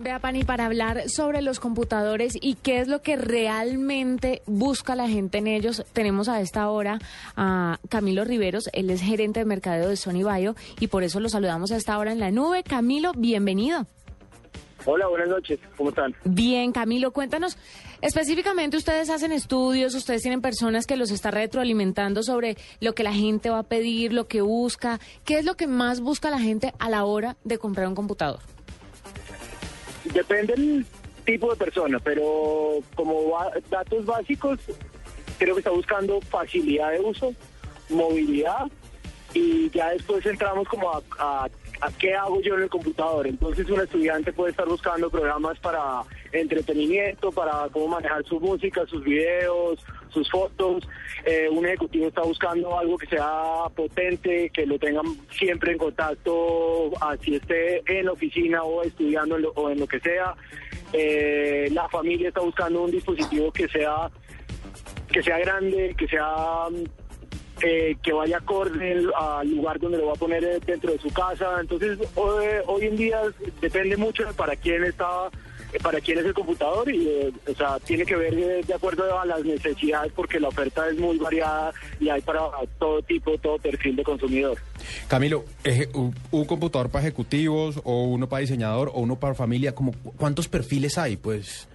Vea, Pani, para hablar sobre los computadores y qué es lo que realmente busca la gente en ellos, tenemos a esta hora a Camilo Riveros, él es gerente de mercadeo de Sony Bio y por eso lo saludamos a esta hora en la nube. Camilo, bienvenido. Hola, buenas noches, ¿cómo están? Bien, Camilo, cuéntanos, específicamente ustedes hacen estudios, ustedes tienen personas que los está retroalimentando sobre lo que la gente va a pedir, lo que busca, ¿qué es lo que más busca la gente a la hora de comprar un computador? Depende del tipo de persona, pero como datos básicos, creo que está buscando facilidad de uso, movilidad y ya después entramos como a, qué hago yo en el computador. Entonces un estudiante puede estar buscando programas para entretenimiento, para cómo manejar su música, sus videos, sus fotos. Eh, un ejecutivo está buscando algo que sea potente, que lo tengan siempre en contacto, así esté en la oficina o estudiando o en lo que sea. Eh, la familia está buscando un dispositivo que sea que sea grande, que sea eh, que vaya acorde al lugar donde lo va a poner dentro de su casa. Entonces, hoy, en día depende mucho de para quién está para quién es el computador y eh, o sea tiene que ver de, acuerdo a las necesidades porque la oferta es muy variada y hay para todo tipo todo perfil de consumidor Camilo un, computador para ejecutivos o uno para diseñador o uno para familia como cuántos perfiles hay pues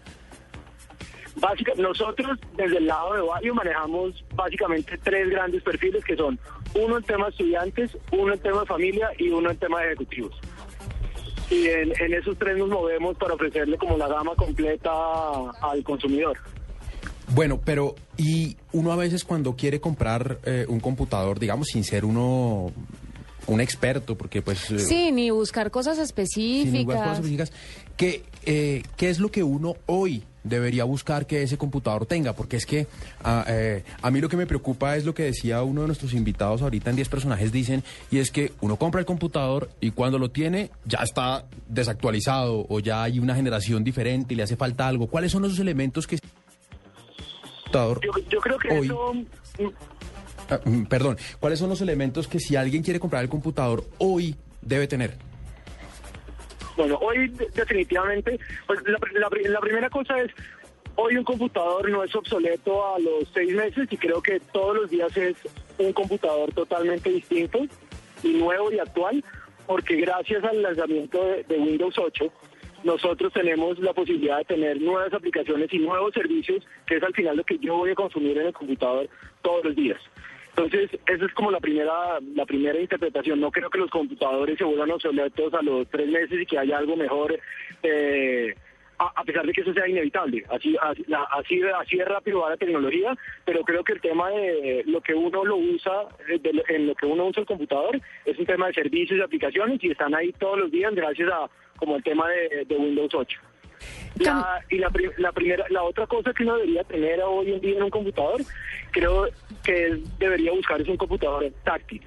Básica, nosotros desde el lado de Bayo manejamos básicamente tres grandes perfiles que son uno en tema de estudiantes, uno en tema de familia y uno en tema de ejecutivos. Y en, esos tres nos movemos para ofrecerle como la gama completa al consumidor. Bueno, pero y uno a veces cuando quiere comprar eh, un computador, digamos, sin ser uno un experto, porque pues... Eh, sí, ni buscar cosas específicas. cosas específicas. ¿Qué, eh, ¿Qué es lo que uno hoy debería buscar que ese computador tenga? Porque es que ah, eh, a mí lo que me preocupa es lo que decía uno de nuestros invitados ahorita en 10 personajes, dicen, y es que uno compra el computador y cuando lo tiene ya está desactualizado o ya hay una generación diferente y le hace falta algo. ¿Cuáles son esos elementos que... Yo, yo creo que eso Ah, mm, perdón, ¿cuáles son los elementos que si alguien quiere comprar el computador hoy debe tener? Bueno, hoy definitivamente, pues, la, primera cosa es, hoy un computador no es obsoleto a los seis meses y creo que todos los días es un computador totalmente distinto y nuevo y actual, porque gracias al lanzamiento de Windows 8, nosotros tenemos la posibilidad de tener nuevas aplicaciones y nuevos servicios, que es al final lo que yo voy a consumir en el computador todos los días. Entonces, esa es como la primera, la primera interpretación. No creo que los computadores se vuelvan obsoletos a los tres meses y que haya algo mejor, eh, a, pesar de que eso sea inevitable. Así, así, así, de rápido va la tecnología, pero creo que el tema de lo que uno lo usa, eh, en lo que uno usa el computador, es un tema de servicios y aplicaciones y están ahí todos los días gracias a como el tema de, de Windows 8. La, y la, la, primera, la otra cosa que uno debería tener hoy en día en un computador, creo que debería buscar es un computador táctil.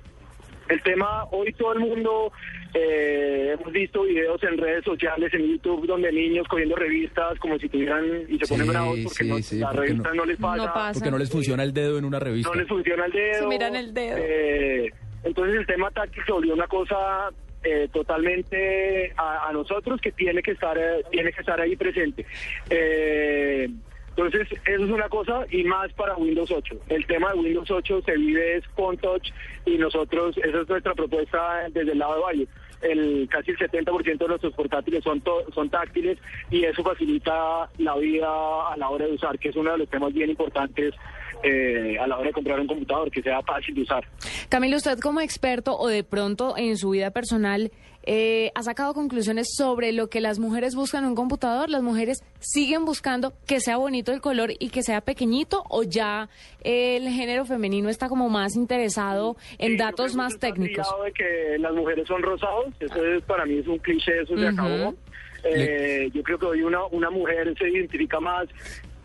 El tema, hoy todo el mundo, eh, hemos visto videos en redes sociales, en YouTube, donde niños cogiendo revistas como si tuvieran y se ponen bravos porque no, la revista no, les pasa, Porque no les funciona el dedo en una revista. No les funciona el dedo. Se miran el dedo. Eh, entonces el tema táctil se volvió una cosa eh, totalmente a, nosotros que tiene que estar eh, tiene que estar ahí presente. Eh, entonces, eso es una cosa y más para Windows 8. El tema de Windows 8 se vive es con touch y nosotros, esa es nuestra propuesta desde el lado de Valle. El, casi el 70% de nuestros portátiles son, son táctiles y eso facilita la vida a la hora de usar, que es uno de los temas bien importantes eh, a la hora de comprar un computador, que sea fácil de usar. Camilo, usted como experto o de pronto en su vida personal, eh, ¿ha sacado conclusiones sobre lo que las mujeres buscan en un computador? ¿Las mujeres siguen buscando que sea bonito el color y que sea pequeñito o ya el género femenino está como más interesado en datos más técnicos? de que las mujeres son rosados, eso es, para mí es un cliché, eso se acabó. Eh, yo creo que hoy una, una mujer se identifica más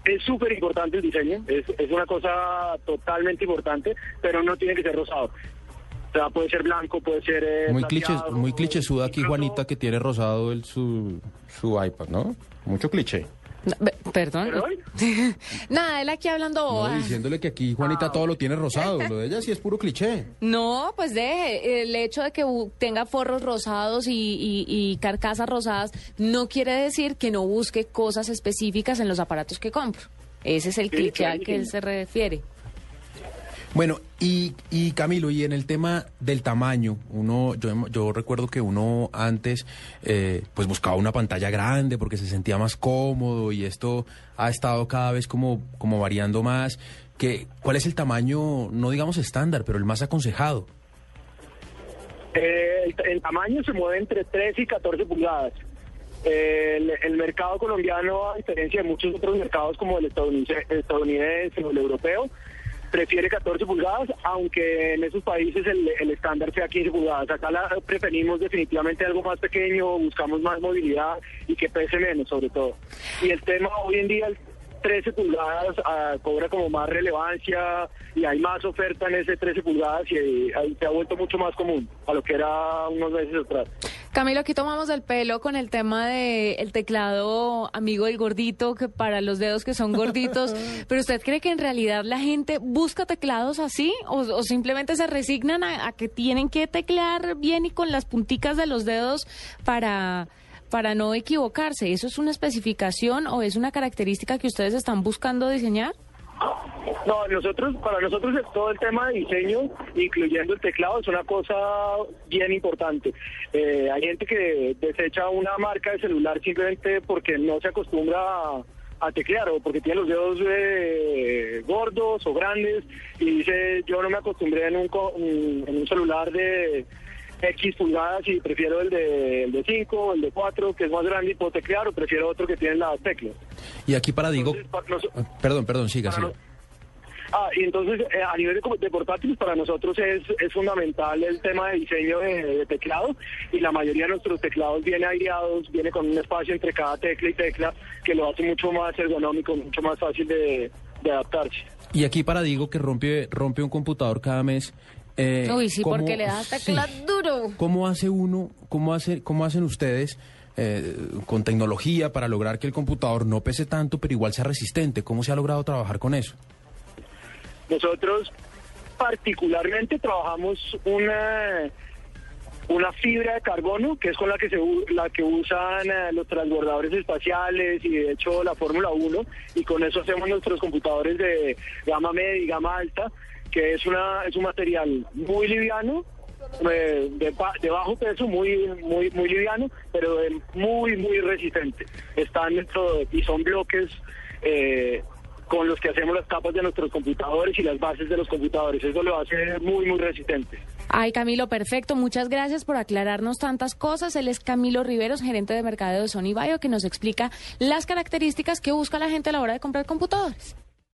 es súper importante el diseño, es, es una cosa totalmente importante, pero no tiene que ser rosado. O sea, puede ser blanco, puede ser... Eh, muy, cliché, muy clichésuda aquí Juanita que tiene rosado el, su, su iPad, ¿no? Mucho cliché. Perdón. Nada, él aquí hablando. No, diciéndole que aquí Juanita ah, todo lo tiene rosado. Lo de ella sí es puro cliché. No, pues deje. El hecho de que tenga forros rosados y, carcasas rosadas no quiere decir que no busque cosas específicas en los aparatos que compro. Ese es el cliché al que él se refiere. Bueno, y, y, Camilo, y en el tema del tamaño, uno, yo, yo recuerdo que uno antes eh, pues buscaba una pantalla grande porque se sentía más cómodo y esto ha estado cada vez como, como variando más. Que, ¿Cuál es el tamaño, no digamos estándar, pero el más aconsejado? Eh, el, tamaño se mueve entre 13 y 14 pulgadas. el, el, mercado colombiano, a diferencia de muchos otros mercados como el estadounidense o el europeo, prefiere 14 pulgadas, aunque en esos países el, estándar sea 15 pulgadas. Acá la, preferimos definitivamente algo más pequeño, buscamos más movilidad y que pese menos sobre todo. Y el tema hoy en día, 13 pulgadas ah, cobra como más relevancia y hay más oferta en ese 13 pulgadas y ahí se ha vuelto mucho más común a lo que era unos meses atrás. Camilo, aquí tomamos el pelo con el tema del el teclado amigo del gordito, que para los dedos que son gorditos, pero ¿usted cree que en realidad la gente busca teclados así o, simplemente se resignan a, a, que tienen que teclear bien y con las punticas de los dedos para, para no equivocarse? ¿Eso es una especificación o es una característica que ustedes están buscando diseñar? No, nosotros, para nosotros todo el tema de diseño, incluyendo el teclado, es una cosa bien importante. Eh, hay gente que desecha una marca de celular simplemente porque no se acostumbra a, teclear o porque tiene los dedos eh, gordos o grandes y dice yo no me acostumbré en un, en un celular de X pulgadas y prefiero el de, el de 5, el de 4, que es más grande y puedo teclear, o prefiero otro que tiene las teclas. Y aquí para digo... perdón, perdón, siga, siga. Ah, y entonces eh, a nivel de, portátiles para nosotros es, es fundamental el tema de diseño de, teclado y la mayoría de nuestros teclados viene aireados, viene con un espacio entre cada tecla y tecla que lo hace mucho más ergonómico, mucho más fácil de, adaptarse. Y aquí para digo que rompe, rompe un computador cada mes. Eh, Uy, sí, porque le da tecla duro. ¿Cómo hace uno, cómo, hace, cómo hacen ustedes eh, con tecnología para lograr que el computador no pese tanto, pero igual sea resistente? ¿Cómo se ha logrado trabajar con eso? Nosotros particularmente trabajamos una una fibra de carbono que es con la que se la que usan eh, los transbordadores espaciales y de hecho la Fórmula 1 y con eso hacemos nuestros computadores de gama media y gama alta que es una es un material muy liviano eh, de, bajo peso muy muy muy liviano pero muy muy resistente. Están dentro y son bloques eh, con los que hacemos las capas de nuestros computadores y las bases de los computadores. Eso lo hace muy, muy resistente. Ay, Camilo, perfecto. Muchas gracias por aclararnos tantas cosas. Él es Camilo Riveros, gerente de mercadeo de Sony Bio, que nos explica las características que busca la gente a la hora de comprar computadores.